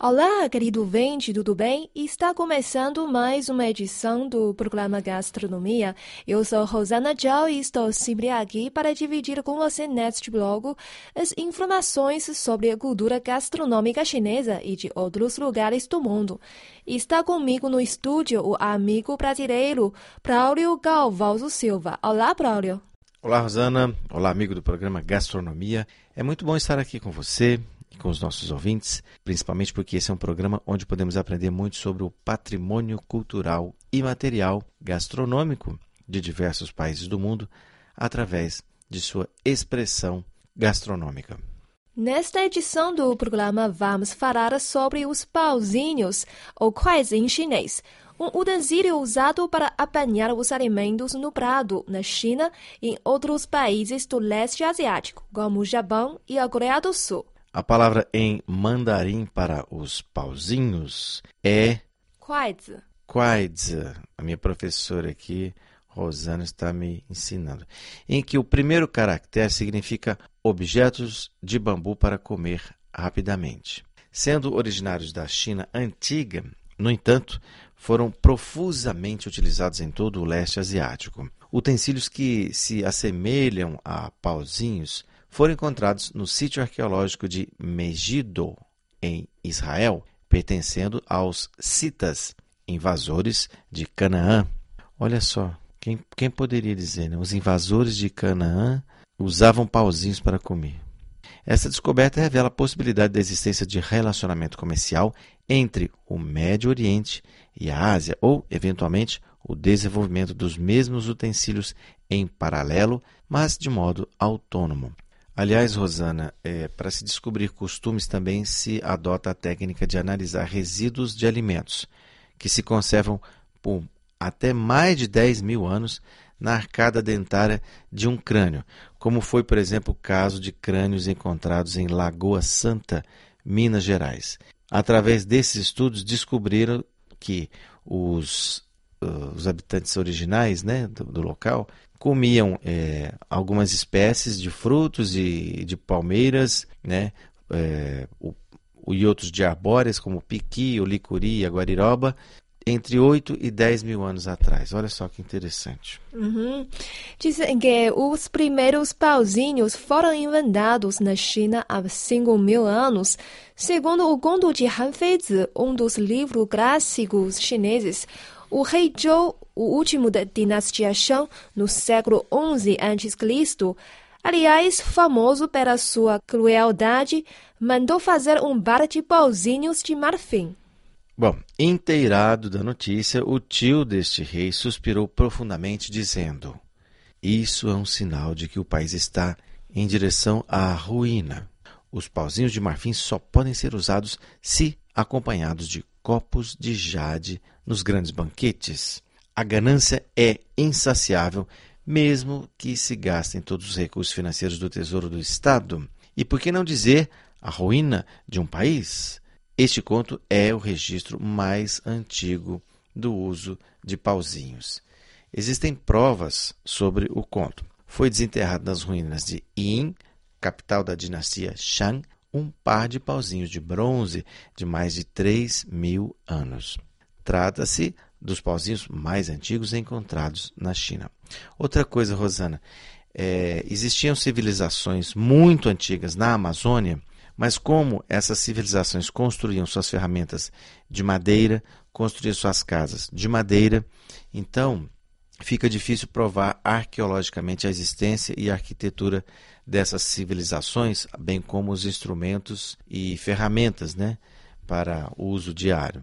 Olá, querido vente, tudo bem? Está começando mais uma edição do programa Gastronomia. Eu sou Rosana Zhao e estou sempre aqui para dividir com você neste blog as informações sobre a cultura gastronômica chinesa e de outros lugares do mundo. Está comigo no estúdio o amigo brasileiro Braulio Galvaldo Silva. Olá, Braulio. Olá, Rosana. Olá, amigo do programa Gastronomia. É muito bom estar aqui com você com os nossos ouvintes, principalmente porque esse é um programa onde podemos aprender muito sobre o patrimônio cultural e material gastronômico de diversos países do mundo através de sua expressão gastronômica. Nesta edição do programa, vamos falar sobre os pauzinhos, ou quais em chinês, um utensílio usado para apanhar os alimentos no prado na China e em outros países do leste asiático, como o Japão e a Coreia do Sul. A palavra em mandarim para os pauzinhos é Quaizi. Quaizi. A minha professora aqui, Rosana, está me ensinando. Em que o primeiro caractere significa objetos de bambu para comer rapidamente. Sendo originários da China antiga, no entanto, foram profusamente utilizados em todo o leste asiático. Utensílios que se assemelham a pauzinhos foram encontrados no sítio arqueológico de Megiddo, em Israel, pertencendo aos citas, invasores de Canaã. Olha só, quem, quem poderia dizer, né? Os invasores de Canaã usavam pauzinhos para comer. Essa descoberta revela a possibilidade da existência de relacionamento comercial entre o Médio Oriente e a Ásia, ou, eventualmente, o desenvolvimento dos mesmos utensílios em paralelo, mas de modo autônomo. Aliás, Rosana, é, para se descobrir costumes também se adota a técnica de analisar resíduos de alimentos que se conservam por até mais de 10 mil anos na arcada dentária de um crânio, como foi, por exemplo, o caso de crânios encontrados em Lagoa Santa, Minas Gerais. Através desses estudos, descobriram que os, os habitantes originais né, do, do local comiam é, algumas espécies de frutos e de palmeiras, né? É, o, e outros de arbóreas, como o piqui, o licuri a guariroba, entre 8 e 10 mil anos atrás. Olha só que interessante. Uhum. Dizem que os primeiros pauzinhos foram inventados na China há 5 mil anos. Segundo o conto de Han Feizi, um dos livros clássicos chineses, o rei Zhou, o último da dinastia Shang, no século XI a.C., aliás, famoso pela sua crueldade, mandou fazer um bar de pauzinhos de marfim. Bom, inteirado da notícia, o tio deste rei suspirou profundamente, dizendo: Isso é um sinal de que o país está em direção à ruína. Os pauzinhos de marfim só podem ser usados se acompanhados de copos de jade nos grandes banquetes. A ganância é insaciável, mesmo que se gastem todos os recursos financeiros do Tesouro do Estado. E por que não dizer a ruína de um país? Este conto é o registro mais antigo do uso de pauzinhos. Existem provas sobre o conto. Foi desenterrado nas ruínas de Yin, capital da dinastia Shang, um par de pauzinhos de bronze de mais de 3 mil anos. Trata-se dos pauzinhos mais antigos encontrados na China. Outra coisa, Rosana, é, existiam civilizações muito antigas na Amazônia, mas como essas civilizações construíam suas ferramentas de madeira, construíam suas casas de madeira, então fica difícil provar arqueologicamente a existência e a arquitetura dessas civilizações, bem como os instrumentos e ferramentas né, para o uso diário.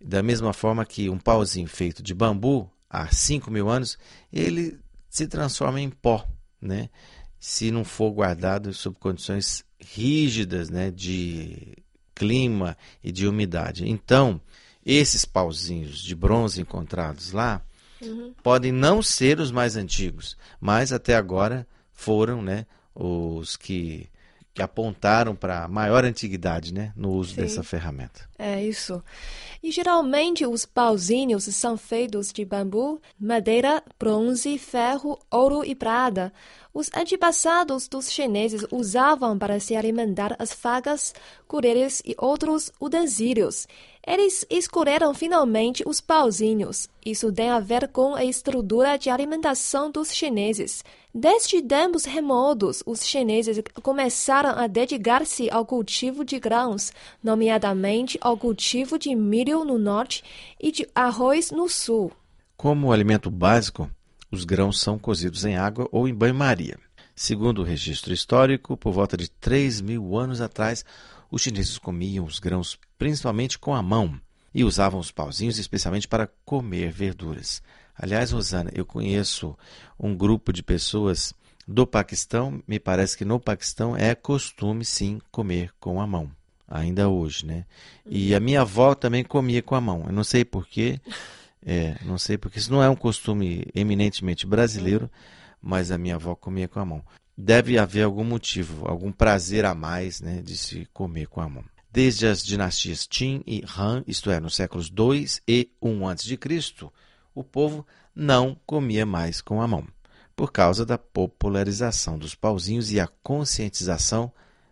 Da mesma forma que um pauzinho feito de bambu há 5 mil anos, ele se transforma em pó, né? se não for guardado sob condições rígidas né? de clima e de umidade. Então, esses pauzinhos de bronze encontrados lá, Uhum. Podem não ser os mais antigos, mas até agora foram né, os que que apontaram para a maior antiguidade né, no uso Sim. dessa ferramenta. É isso. E geralmente os pauzinhos são feitos de bambu, madeira, bronze, ferro, ouro e prata. Os antepassados dos chineses usavam para se alimentar as facas, colheres e outros utensílios. Eles escolheram finalmente os pauzinhos. Isso tem a ver com a estrutura de alimentação dos chineses. Desde tempos remotos, os chineses começaram a dedicar-se ao cultivo de grãos, nomeadamente ao cultivo de milho no norte e de arroz no sul. Como alimento básico, os grãos são cozidos em água ou em banho-maria. Segundo o registro histórico, por volta de 3 mil anos atrás, os chineses comiam os grãos principalmente com a mão e usavam os pauzinhos especialmente para comer verduras. Aliás, Rosana, eu conheço um grupo de pessoas do Paquistão, me parece que no Paquistão é costume sim comer com a mão, ainda hoje, né? E a minha avó também comia com a mão. Eu não sei porquê, é, não sei porque isso não é um costume eminentemente brasileiro, mas a minha avó comia com a mão. Deve haver algum motivo, algum prazer a mais, né, de se comer com a mão. Desde as dinastias Qin e Han, isto é, nos séculos 2 e 1 a.C., o povo não comia mais com a mão, por causa da popularização dos pauzinhos e a conscientização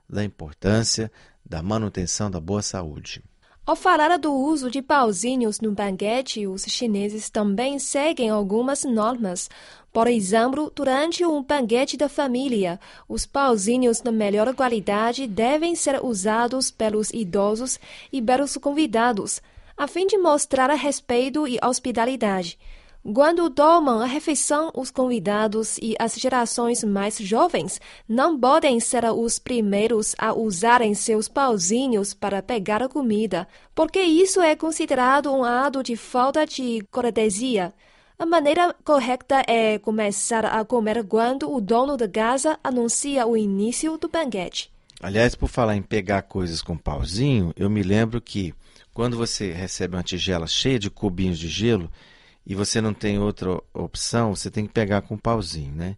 da importância da manutenção da boa saúde. Ao falar do uso de pauzinhos no banquete, os chineses também seguem algumas normas. Por exemplo, durante um banquete da família, os pauzinhos de melhor qualidade devem ser usados pelos idosos e pelos convidados, a fim de mostrar respeito e hospitalidade. Quando tomam a refeição, os convidados e as gerações mais jovens não podem ser os primeiros a usarem seus pauzinhos para pegar a comida, porque isso é considerado um ato de falta de cortesia. A maneira correta é começar a comer quando o dono da casa anuncia o início do banquete. Aliás, por falar em pegar coisas com pauzinho, eu me lembro que quando você recebe uma tigela cheia de cubinhos de gelo, e você não tem outra opção, você tem que pegar com um pauzinho, né?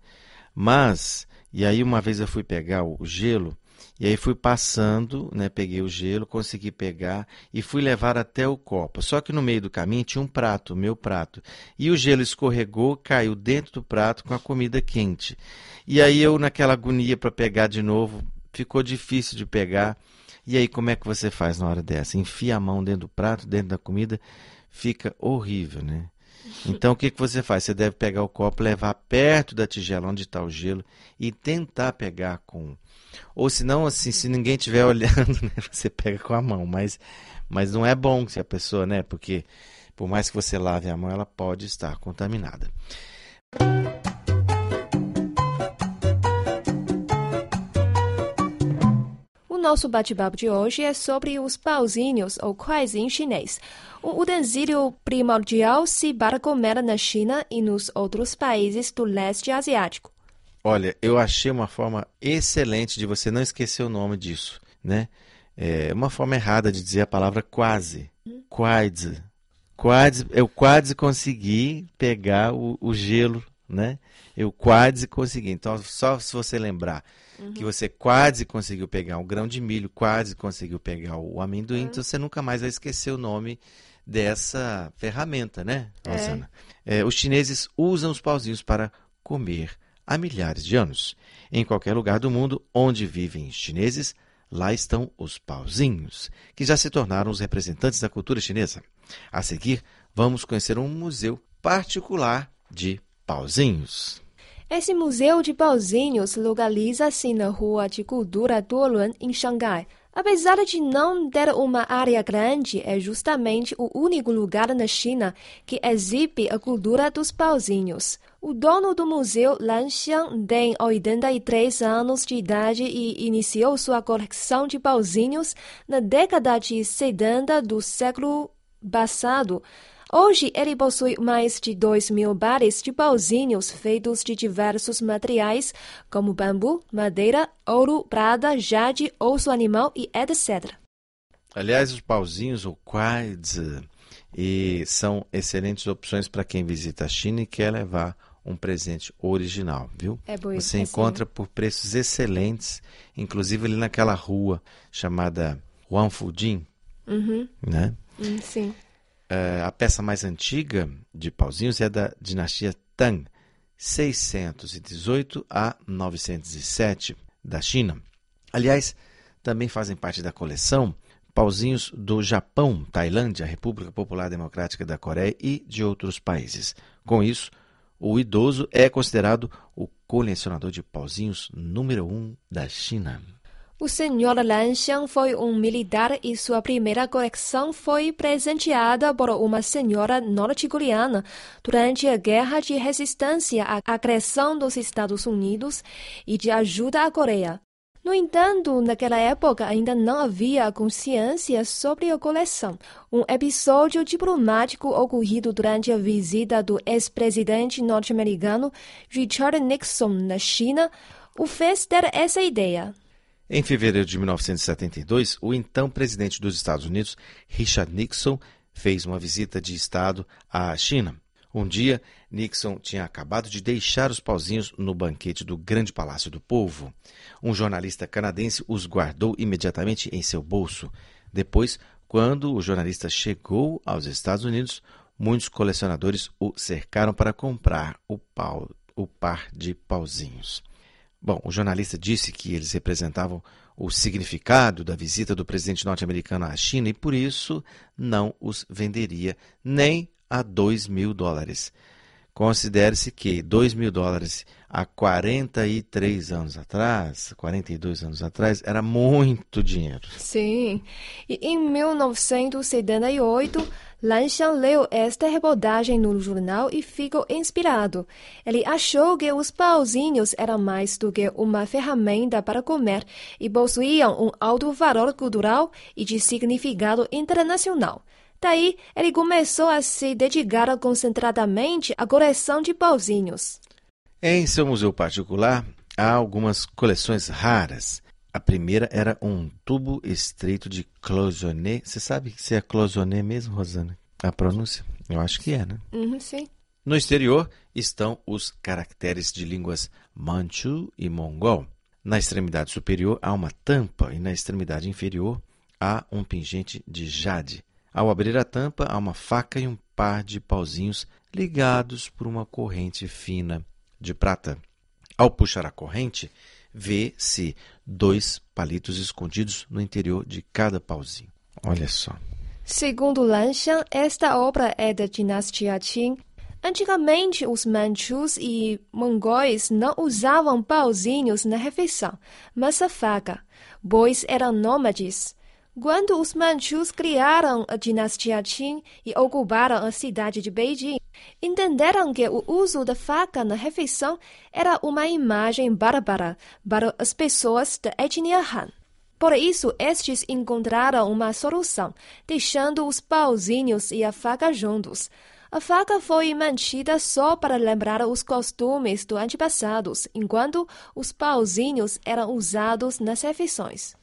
Mas, e aí uma vez eu fui pegar o gelo, e aí fui passando, né? Peguei o gelo, consegui pegar e fui levar até o copo. Só que no meio do caminho tinha um prato, meu prato. E o gelo escorregou, caiu dentro do prato com a comida quente. E aí eu, naquela agonia para pegar de novo, ficou difícil de pegar. E aí, como é que você faz na hora dessa? Enfia a mão dentro do prato, dentro da comida, fica horrível, né? Então, o que, que você faz? Você deve pegar o copo, levar perto da tigela onde está o gelo e tentar pegar com. Ou se não, assim, se ninguém estiver olhando, né, você pega com a mão. Mas, mas não é bom se a pessoa, né? Porque por mais que você lave a mão, ela pode estar contaminada. Nosso bate-papo de hoje é sobre os pauzinhos ou quais em chinês, um utensílio primordial se para comer na China e nos outros países do leste asiático. Olha, eu achei uma forma excelente de você não esquecer o nome disso, né? É uma forma errada de dizer a palavra quase. Quase. Quase, eu quase consegui pegar o, o gelo, né? Eu quase consegui. Então, só se você lembrar uhum. que você quase conseguiu pegar um grão de milho, quase conseguiu pegar o amendoim, uhum. então você nunca mais vai esquecer o nome dessa ferramenta, né, Rosana? É. É, os chineses usam os pauzinhos para comer há milhares de anos. Em qualquer lugar do mundo onde vivem chineses, lá estão os pauzinhos, que já se tornaram os representantes da cultura chinesa. A seguir, vamos conhecer um museu particular de pauzinhos. Esse museu de pauzinhos localiza-se na Rua de Cultura Duolun, em Xangai. Apesar de não ter uma área grande, é justamente o único lugar na China que exibe a cultura dos pauzinhos. O dono do museu, Lan Xiang, tem 83 anos de idade e iniciou sua coleção de pauzinhos na década de 70 do século passado. Hoje, ele possui mais de 2 mil bares de pauzinhos feitos de diversos materiais, como bambu, madeira, ouro, prata, jade, osso animal e etc. Aliás, os pauzinhos, ou quads, e são excelentes opções para quem visita a China e quer levar um presente original, viu? É bom, Você é encontra por preços excelentes, inclusive ali naquela rua chamada Wanfujin, Uhum, né? hum, sim. É, a peça mais antiga de pauzinhos é da dinastia Tang, 618 a 907 da China. Aliás, também fazem parte da coleção pauzinhos do Japão, Tailândia, República Popular Democrática da Coreia e de outros países. Com isso, o idoso é considerado o colecionador de pauzinhos número um da China. O senhor Lan Xiang foi um militar e sua primeira coleção foi presenteada por uma senhora norte-coreana durante a Guerra de Resistência à agressão dos Estados Unidos e de ajuda à Coreia. No entanto, naquela época ainda não havia consciência sobre a coleção. Um episódio diplomático ocorrido durante a visita do ex-presidente norte-americano Richard Nixon na China o fez ter essa ideia. Em fevereiro de 1972, o então presidente dos Estados Unidos, Richard Nixon, fez uma visita de Estado à China. Um dia, Nixon tinha acabado de deixar os pauzinhos no banquete do Grande Palácio do Povo. Um jornalista canadense os guardou imediatamente em seu bolso. Depois, quando o jornalista chegou aos Estados Unidos, muitos colecionadores o cercaram para comprar o, pau, o par de pauzinhos. Bom, o jornalista disse que eles representavam o significado da visita do presidente norte-americano à China e por isso não os venderia nem a 2 mil dólares. Considere-se que 2 mil dólares há 43 anos atrás, 42 anos atrás, era muito dinheiro. Sim. E em 1978, Lan leu esta reportagem no jornal e ficou inspirado. Ele achou que os pauzinhos eram mais do que uma ferramenta para comer e possuíam um alto valor cultural e de significado internacional. Daí, ele começou a se dedicar concentradamente à coleção de pauzinhos. Em seu museu particular, há algumas coleções raras. A primeira era um tubo estreito de cloisonné. Você sabe se é cloisonné mesmo, Rosana? A pronúncia? Eu acho que é, né? Uhum, sim. No exterior estão os caracteres de línguas manchu e mongol. Na extremidade superior há uma tampa e na extremidade inferior há um pingente de jade. Ao abrir a tampa, há uma faca e um par de pauzinhos ligados por uma corrente fina de prata. Ao puxar a corrente, vê-se dois palitos escondidos no interior de cada pauzinho. Olha só. Segundo Lan Xiang, esta obra é da dinastia Qing. Antigamente, os manchus e mongóis não usavam pauzinhos na refeição, mas a faca, pois eram nômades. Quando os manchus criaram a dinastia Qing e ocuparam a cidade de Beijing, entenderam que o uso da faca na refeição era uma imagem bárbara para as pessoas da etnia Han. Por isso, estes encontraram uma solução, deixando os pauzinhos e a faca juntos. A faca foi mantida só para lembrar os costumes do antepassados, enquanto os pauzinhos eram usados nas refeições.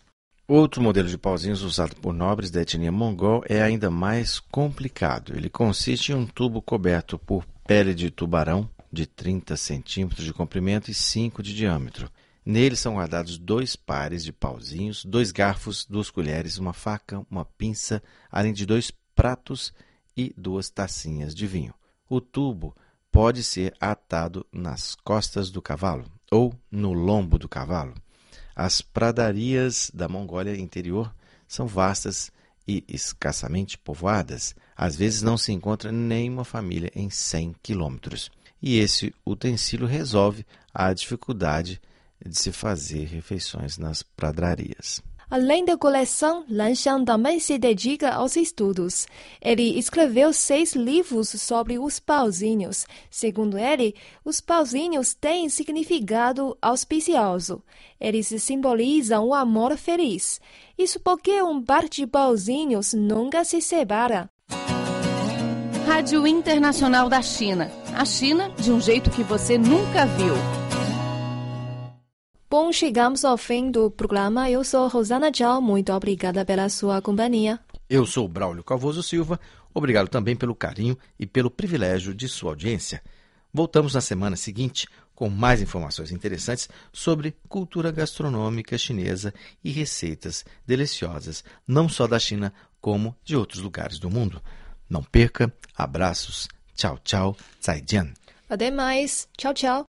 Outro modelo de pauzinhos usado por nobres da etnia mongol é ainda mais complicado. Ele consiste em um tubo coberto por pele de tubarão de 30 centímetros de comprimento e 5 de diâmetro. Nele são guardados dois pares de pauzinhos, dois garfos, duas colheres, uma faca, uma pinça, além de dois pratos e duas tacinhas de vinho. O tubo pode ser atado nas costas do cavalo ou no lombo do cavalo. As pradarias da Mongólia interior são vastas e escassamente povoadas. Às vezes não se encontra nenhuma família em 100 quilômetros. E esse utensílio resolve a dificuldade de se fazer refeições nas pradarias. Além da coleção, Lan Xiang também se dedica aos estudos. Ele escreveu seis livros sobre os pauzinhos. Segundo ele, os pauzinhos têm significado auspicioso. Eles simbolizam o amor feliz. Isso porque um par de pauzinhos nunca se separa. Rádio Internacional da China. A China de um jeito que você nunca viu. Bom, chegamos ao fim do programa. Eu sou Rosana Tchau. Muito obrigada pela sua companhia. Eu sou Braulio Calvoso Silva. Obrigado também pelo carinho e pelo privilégio de sua audiência. Voltamos na semana seguinte com mais informações interessantes sobre cultura gastronômica chinesa e receitas deliciosas, não só da China, como de outros lugares do mundo. Não perca, abraços, tchau, tchau, zaijian. Até mais, tchau, tchau.